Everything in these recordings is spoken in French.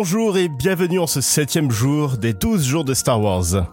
Bonjour et bienvenue en ce septième jour des 12 jours de Star Wars.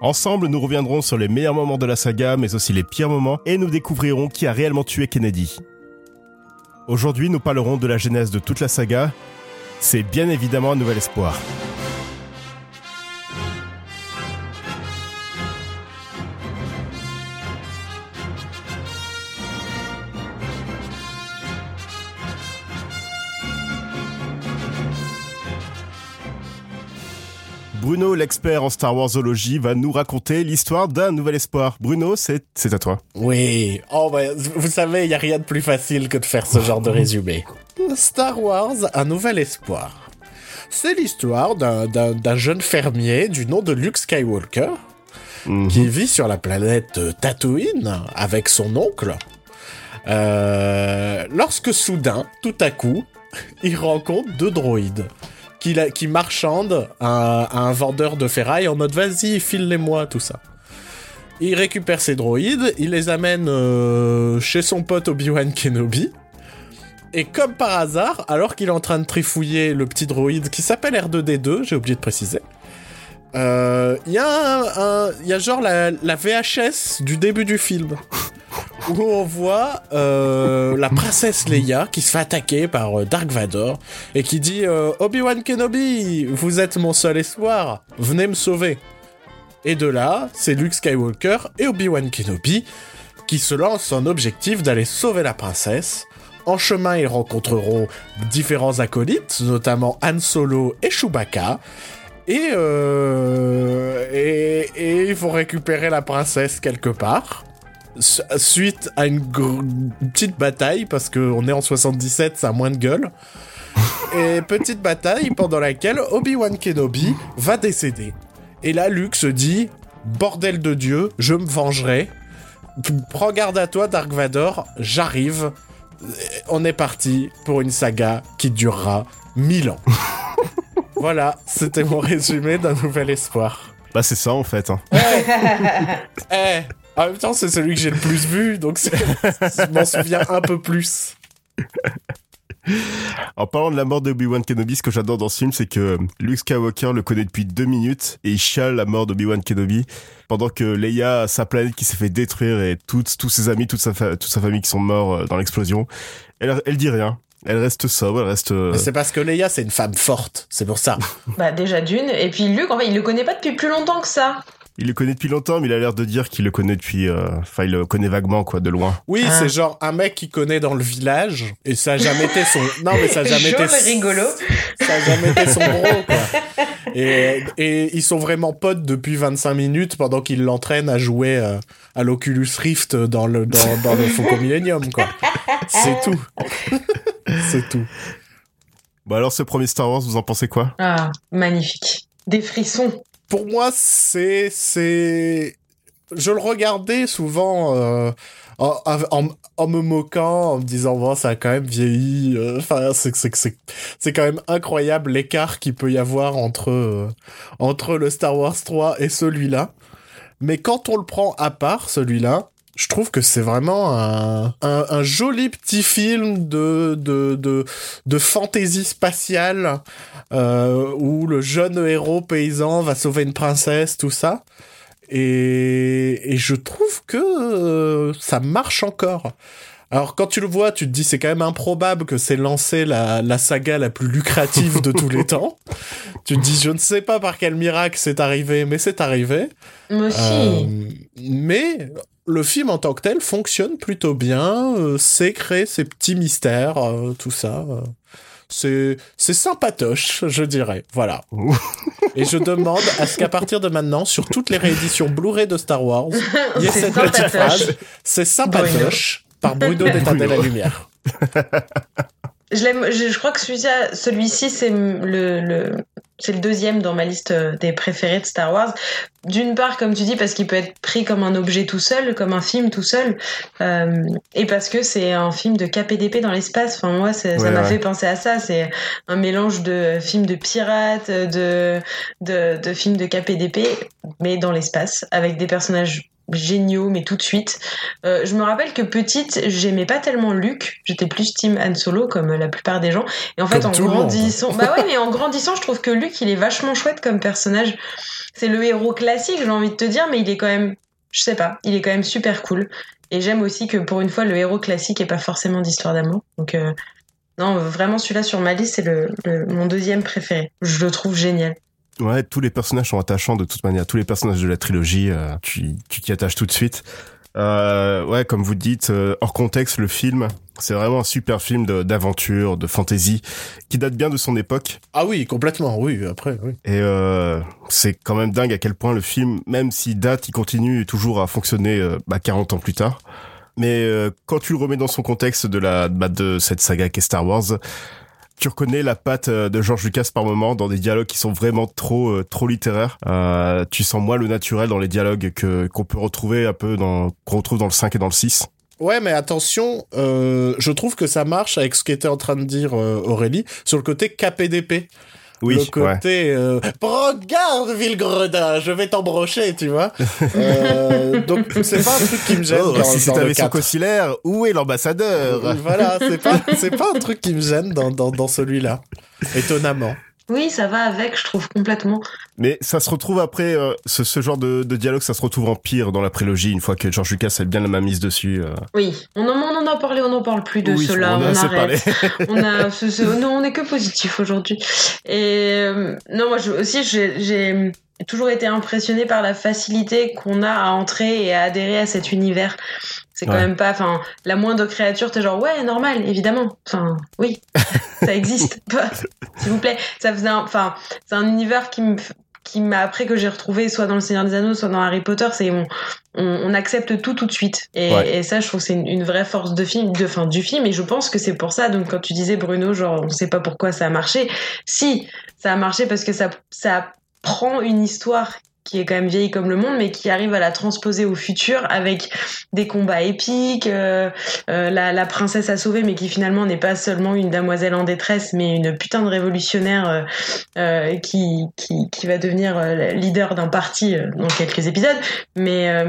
Ensemble, nous reviendrons sur les meilleurs moments de la saga, mais aussi les pires moments, et nous découvrirons qui a réellement tué Kennedy. Aujourd'hui, nous parlerons de la genèse de toute la saga. C'est bien évidemment un nouvel espoir. Bruno, l'expert en Star Wars zoologie, va nous raconter l'histoire d'un nouvel espoir. Bruno, c'est à toi. Oui, oh bah, vous savez, il y a rien de plus facile que de faire ce genre de résumé. Star Wars, un nouvel espoir. C'est l'histoire d'un jeune fermier du nom de Luke Skywalker Mhm. qui vit sur la planète Tatooine avec son oncle. Euh, lorsque soudain, tout à coup, il rencontre deux droïdes qui, à, à un vendeur de ferraille en mode vas-y, file-les-moi, tout ça. Il récupère ses droïdes, il les amène euh, chez son pote Obi-Wan Kenobi. Et comme par hasard, alors qu'il est en train de trifouiller le petit droïde qui s'appelle R2D2, j'ai oublié de préciser, euh, il y un, un- il y a genre la, la VHS du début du film où on voit euh, la princesse Leia qui se fait attaquer par euh, Dark Vador et qui dit euh, Obi-Wan Kenobi, vous êtes mon seul espoir, venez me sauver. Et de là, c'est Luke Skywalker et Obi-Wan Kenobi qui se lancent en objectif d'aller sauver la princesse. En chemin, ils rencontreront différents acolytes, notamment Han Solo et Chewbacca. Et, euh, et, et ils vont récupérer la princesse quelque part. Su- Suite à une, petite bataille, parce qu'on est en 77, ça a moins de gueule. Et petite bataille pendant laquelle Obi-Wan Kenobi va décéder. Et là, Luke se dit Bordel de Dieu, je me vengerai. Prends garde à toi, Dark Vador, j'arrive. On est parti pour une saga qui durera mille ans. voilà, c'était mon résumé d'un nouvel espoir. Bah c'est ça en fait. hein. Eh, en même temps, c'est celui que j'ai le plus vu, donc c'est- je m'en souviens un peu plus. En parlant de la mort de Obi-Wan Kenobi, ce que j'adore dans ce film, c'est que Luke Skywalker le connaît depuis deux minutes et il chiale la mort d'Obi-Wan Kenobi pendant que Leia a sa planète qui s'est fait détruire et toutes, tous ses amis, toute sa, toute sa famille qui sont morts euh, dans l'explosion. Elle, elle dit rien. Elle reste sobre, elle reste... euh, Mais C'est parce que Leia, c'est une femme forte, c'est pour ça. Bah déjà d'une, et puis Luc, en fait, il le connaît pas depuis plus longtemps que ça. Il le connaît depuis longtemps, mais il a l'air de dire qu'il le connaît depuis... euh, Enfin, il le connaît vaguement, quoi, de loin. Oui, Ah. c'est genre un mec qui connaît dans le village, et ça a jamais été son... Non, mais ça a jamais été... Rigolo. Ça a jamais été son bro, quoi. Et, et ils sont vraiment potes depuis 25 minutes pendant qu'il l'entraîne à jouer euh, à l'Oculus Rift dans le, dans, dans le Faucon Millennium, quoi. C'est tout. c'est tout. Bon alors, ce premier Star Wars, vous en pensez quoi? Ah, magnifique. Des frissons. Pour moi, c'est... c'est... Je le regardais souvent euh, en, en, me moquant, en me disant bon, ça a quand même vieilli. euh, Enfin, c'est c'est c'est c'est quand même incroyable l'écart qu'il peut y avoir entre euh, entre le Star Wars 3 et celui-là. Mais quand on le prend à part, celui-là, je trouve que c'est vraiment un, un, un joli petit film de, de, de, de fantaisie spatiale euh, où le jeune héros paysan va sauver une princesse, tout ça. Et, et je trouve que euh, ça marche encore. Alors quand tu le vois, tu te dis c'est quand même improbable que c'est lancé la, la saga la plus lucrative de tous les temps. Tu te dis je ne sais pas par quel miracle c'est arrivé, mais c'est arrivé. Moi aussi. Euh, mais le film en tant que tel fonctionne plutôt bien, euh, c'est créer ces petits mystères, euh, tout ça. euh. c'est c'est sympatoche, je dirais. Voilà. Et je demande à ce qu'à partir de maintenant, sur toutes les rééditions Blu-ray de Star Wars, il y ait cette petite phrase. C'est sympatoche par Bruno d'éteindre la lumière. Je, l'aime- je, je crois que celui-ci, celui-ci c'est le, le, c'est le deuxième dans ma liste euh, des préférés de Star Wars. D'une part, comme tu dis, parce qu'il peut être pris comme un objet tout seul, comme un film tout seul, euh, et parce que c'est un film de KPDP dans l'espace. Enfin, moi, ça Ouais, m'a ouais. fait penser à ça. C'est un mélange de films de pirates, de, de, de films de KPDP, mais dans l'espace, avec des personnages géniaux, mais tout de suite. Euh, je me rappelle que petite, j'aimais pas tellement Luke. J'étais plus Team Han Solo, comme la plupart des gens. Et en fait, Comme en grandissant, bah ouais, mais en grandissant, je trouve que Luke, il est vachement chouette comme personnage. C'est le héros classique, j'ai envie de te dire, mais il est quand même, je sais pas, il est quand même super cool. Et j'aime aussi que pour une fois, le héros classique est pas forcément d'histoire d'amour. Donc, euh, non, vraiment, celui-là sur ma liste, c'est le, le- mon deuxième préféré. Je le trouve génial. Ouais, tous les personnages sont attachants de toute manière. Tous les personnages de la trilogie, euh, tu tu t'y attaches tout de suite. Euh, ouais, comme vous dites, euh, hors contexte, le film, c'est vraiment un super film de- d'aventure, de, fantasy, qui date bien de son époque. Ah oui, complètement, oui, après, oui. Et euh, c'est quand même dingue à quel point le film, même s'il date, il continue toujours à fonctionner euh, bah, 40 ans plus tard. Mais euh, quand tu le remets dans son contexte de la bah, de cette saga qu'est Star Wars, tu reconnais la patte euh, de George Lucas par moment dans des dialogues qui sont vraiment trop euh, trop littéraires. Euh, tu sens moins le naturel dans les dialogues que qu'on peut retrouver un peu dans qu'on retrouve dans le 5 et dans le 6. Ouais, mais attention, euh, je trouve que ça marche avec ce qu'était en train de dire euh, Aurélie sur le côté KPDP. Oui, le ouais. côté euh, regarde Villegredin, je vais t'embrocher, tu vois. Euh, donc c'est pas un truc qui me gêne Oh, dans, si c'est vaisseau 4. concilaire, où est l'ambassadeur? Voilà, c'est pas c'est pas un truc qui me gêne dans dans, dans celui-là. Étonnamment. Oui, ça va avec, je trouve complètement. Mais ça se retrouve après, euh, ce, ce genre de, de dialogue, ça se retrouve en pire dans la prélogie, une fois que George Lucas a bien la main mise dessus. euh. Oui, on en, on en a parlé, on n'en parle plus de Oui, cela, on on, arrête. parlé. on a, ce- ce- non, on est que positif aujourd'hui. Et euh, non, moi je, aussi, j'ai j'ai toujours été impressionnée par la facilité qu'on a à entrer et à adhérer à cet univers. C'est quand Ouais. même pas, enfin, la moindre créature, t'es genre, ouais, normal, évidemment. Enfin, oui, ça existe. S'il vous plaît. Ça faisait un, enfin, c'est un univers qui me, qui m'a, après que j'ai retrouvé, soit dans Le Seigneur des Anneaux, soit dans Harry Potter, c'est on, on, on accepte tout tout de suite. Et, Ouais. et ça, je trouve que c'est une, une vraie force de film, de, fin, du film. Et je pense que c'est pour ça. Donc, quand tu disais Bruno, genre, on sait pas pourquoi ça a marché. Si, ça a marché parce que ça, ça prend une histoire qui est quand même vieille comme le monde, mais qui arrive à la transposer au futur avec des combats épiques, euh, euh, la, princesse à sauver, mais qui finalement n'est pas seulement une damoiselle en détresse, mais une putain de révolutionnaire euh, euh, qui, qui, qui va devenir leader d'un parti dans quelques épisodes. Mais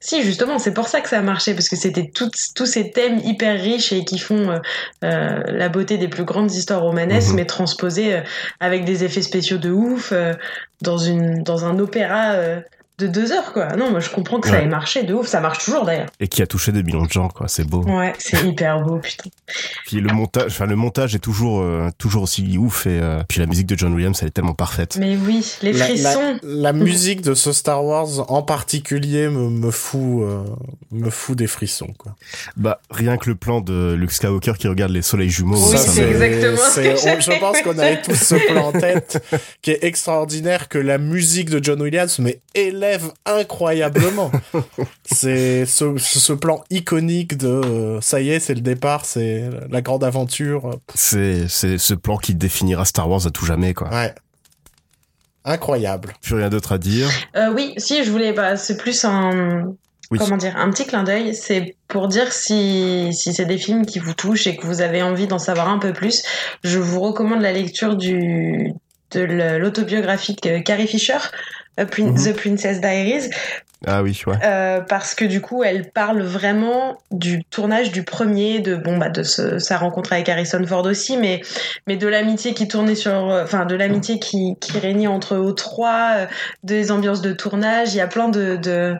si, justement, c'est pour ça que ça a marché, parce que c'était tous ces thèmes hyper riches et qui font euh, euh, la beauté des plus grandes histoires romanesques, Mhm. mais transposées euh, avec des effets spéciaux de ouf, euh, dans, une, dans un opéra euh, de deux heures, quoi. Non, moi je comprends que ça ait marché de ouf, ça marche toujours d'ailleurs. Et qui a touché des millions de gens, quoi. C'est beau. Ouais, c'est hyper beau, putain. Puis le montage, enfin le montage est toujours, euh, toujours aussi ouf et euh, puis la musique de John Williams, elle est tellement parfaite. Mais oui, les La- frissons. La, la musique de ce Star Wars en particulier me, me fout euh, me fout des frissons quoi. Bah rien que le plan de Luke Skywalker qui regarde les soleils jumeaux, Oui, c'est me- exactement ce que on- Je pense qu'on avait tous ce plan en tête qui est extraordinaire que la musique de John Williams mais élève incroyablement. c'est ce, ce plan iconique de euh, ça y est c'est le départ c'est la grande aventure c'est c'est ce plan qui définira Star Wars à tout jamais, quoi. ouais incroyable. Plus rien d'autre à dire. Euh, oui, si, je voulais, bah, c'est plus un, Oui. comment dire, un petit clin d'œil. C'est pour dire si, si c'est des films qui vous touchent et que vous avez envie d'en savoir un peu plus, je vous recommande la lecture du, de l'autobiographie de Carrie Fisher, Mhm. The Princess Diaries, Ah oui, ouais. euh, parce que du coup, elle parle vraiment du tournage du premier, de bon bah de ce- sa rencontre avec Harrison Ford aussi, mais mais de l'amitié qui tournait sur, euh, enfin de l'amitié qui qui régnait entre eux trois, euh, des ambiances de tournage. Il y a plein de de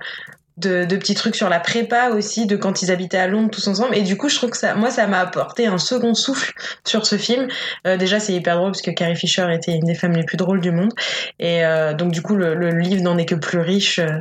de, de petits trucs sur la prépa aussi, de quand ils habitaient à Londres tous ensemble. Et du coup, je trouve que ça, moi, ça m'a apporté un second souffle sur ce film. Euh, déjà, c'est hyper drôle parce que Carrie Fisher était une des femmes les plus drôles du monde. Et euh, donc, du coup, le, livre n'en est que plus riche euh,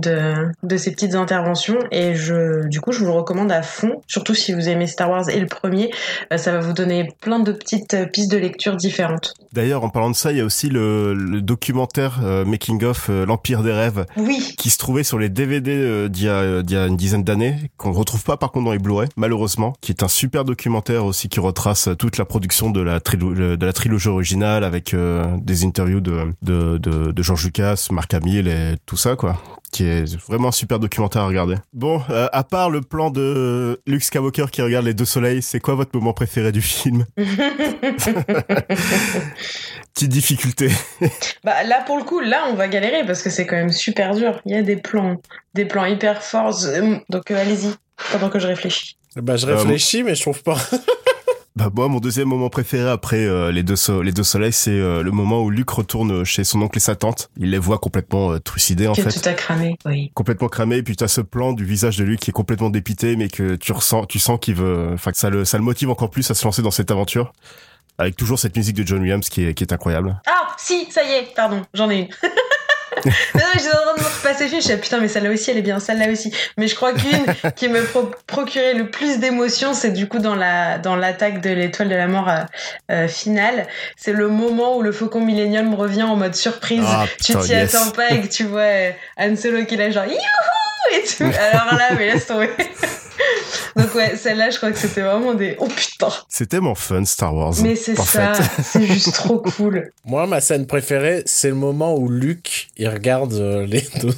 de, de ces petites interventions. Et je, du coup, je vous le recommande à fond, surtout si vous aimez Star Wars et le premier. Euh, ça va vous donner plein de petites euh, pistes de lecture différentes. D'ailleurs, en parlant de ça, il y a aussi le, le documentaire euh, Making of euh, l'Empire des rêves Oui, qui se trouvait sur les DVD euh, d'il y, y a une dizaine d'années, qu'on retrouve pas par contre dans les Blu-ray, malheureusement, qui est un super documentaire aussi qui retrace toute la production de la, de la trilogie originale avec des interviews de, de, de, de George Lucas, Mark Hamill et tout ça, quoi. Qui est vraiment un super documentaire à regarder. Bon, euh, à part le plan de Luke Skywalker qui regarde les deux soleils, c'est quoi votre moment préféré du film Petite difficulté. bah là pour le coup, là on va galérer parce que c'est quand même super dur. Il y a des plans, des plans hyper forts. Donc euh, allez-y pendant que je réfléchis. Bah je réfléchis mais je trouve pas. Bah moi, mon deuxième moment préféré après euh, les deux les deux soleils, c'est euh, le moment où Luc retourne chez son oncle et sa tante. Il les voit complètement euh, trucidés en fait. tout a cramé, oui. Complètement cramé. Et puis tu as ce plan du visage de Luc qui est complètement dépité, mais que tu ressens, tu sens qu'il veut, enfin que ça le ça le motive encore plus à se lancer dans cette aventure. Avec toujours cette musique de John Williams qui est, qui est incroyable. Ah, si, ça y est, pardon, j'en ai une. non, j'étais en train de me repasser je suis putain, mais celle-là aussi, elle est bien, celle-là aussi. Mais je crois qu'une qui me procurait le plus d'émotions, c'est du coup dans la dans l'attaque de l'étoile de la mort euh, euh, finale. C'est le moment où le Faucon Millennium revient en mode surprise. Ah, tu t'y attends pas et que tu vois euh, Han Solo qui est là genre youhou et tout. Alors là, mais laisse tomber. Donc ouais, celle-là, je crois que c'était vraiment des oh putain. C'est tellement fun Star Wars. Mais c'est ça, c'est juste trop cool. Moi, ma scène préférée, c'est le moment où Luke il regarde euh, les deux.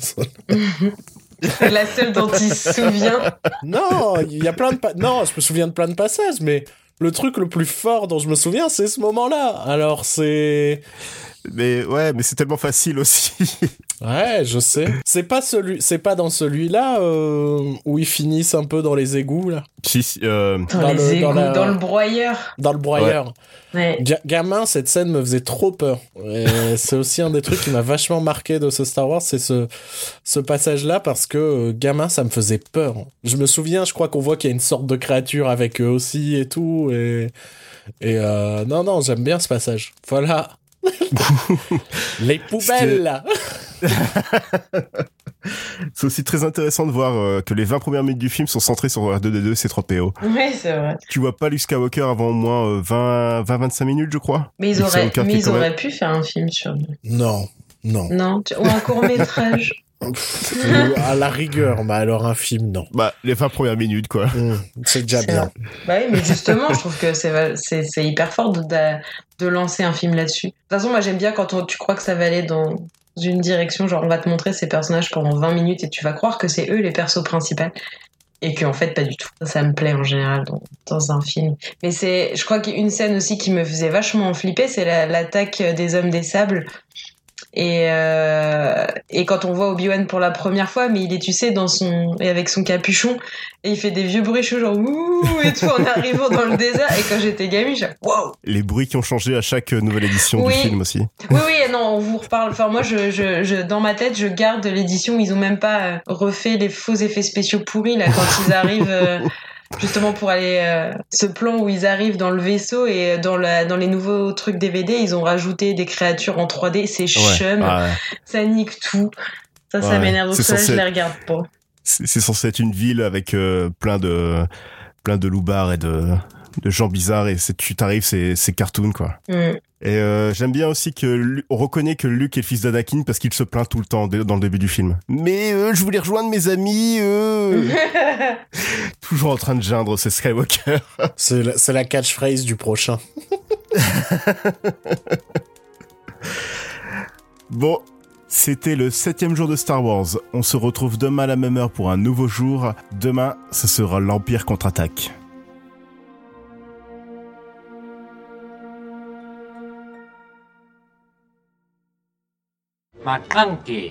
c'est la seule dont il se souvient. Non, il y a plein de non, je me souviens de plein de passages, mais le truc le plus fort dont je me souviens, c'est ce moment-là. Alors c'est mais ouais, mais c'est tellement facile aussi. ouais, je sais. C'est pas celui, c'est pas dans celui-là euh, où ils finissent un peu dans les égouts là. Si, euh... dans, les égouts, dans, le broyeur. Dans le broyeur. Ouais. Gamin, cette scène me faisait trop peur. c'est aussi un des trucs qui m'a vachement marqué de ce Star Wars, c'est ce ce passage-là parce que euh, gamin, ça me faisait peur. Je me souviens, je crois qu'on voit qu'il y a une sorte de créature avec eux aussi et tout et et euh, non non, j'aime bien ce passage. Voilà. Les poubelles C'est aussi très intéressant de voir euh, que les 20 premières minutes du film sont centrées sur R2D2 C3PO. Oui, c'est vrai. Tu vois pas Luke Skywalker avant au moins 20, 20 25 minutes, je crois. Mais ils auraient, mais ils auraient pu faire un film sur Non, non. Non, ou un court métrage. à la rigueur, mais alors un film, non. Bah, les 20 premières minutes, quoi. Mmh, c'est déjà bien. Bah oui, mais justement, je trouve que c'est hyper fort de, de, lancer un film là-dessus. De toute façon, moi, j'aime bien quand tu crois que ça va aller dans une direction, genre on va te montrer ces personnages pendant 20 minutes et tu vas croire que c'est eux les persos principaux et qu'en fait pas du tout. Ça, me plaît en général dans, dans un film. Mais c'est, je crois qu'une scène aussi qui me faisait vachement flipper, c'est l'attaque des hommes des sables et, euh, et quand on voit Obi-Wan pour la première fois, mais il est, tu sais, dans son, et avec son capuchon, et il fait des vieux bruits chauds, genre ouh, et tout, en arrivant dans le désert. Et quand j'étais gamine, j'ai wow! Les bruits qui ont changé à chaque nouvelle édition du film aussi. Oui, oui, non, on vous reparle. Enfin, moi, je, je, je dans ma tête, je garde l'édition ils ont même pas euh, refait les faux effets spéciaux pourris, là, quand ils arrivent, euh, justement pour aller euh, ce plan où ils arrivent dans le vaisseau et dans la dans les nouveaux trucs DVD ils ont rajouté des créatures en 3D c'est chum. ça nique tout. Ça ça m'énerve. Donc ça je les regarde pas. C'est censé être une ville avec euh, plein de plein de loupards et de de gens bizarres et tu t'arrives c'est c'est cartoon quoi. Mm. Et euh, j'aime bien aussi que on reconnaît que Luke est le fils d'Anakin parce qu'il se plaint tout le temps dans le début du film. Mais euh, je voulais rejoindre mes amis. Euh. Toujours en train de geindre ces Skywalker. C'est la, la catchphrase du prochain. bon, c'était le septième jour de Star Wars. On se retrouve demain à la même heure pour un nouveau jour. Demain, ce sera l'Empire contre-attaque. mà đăng ký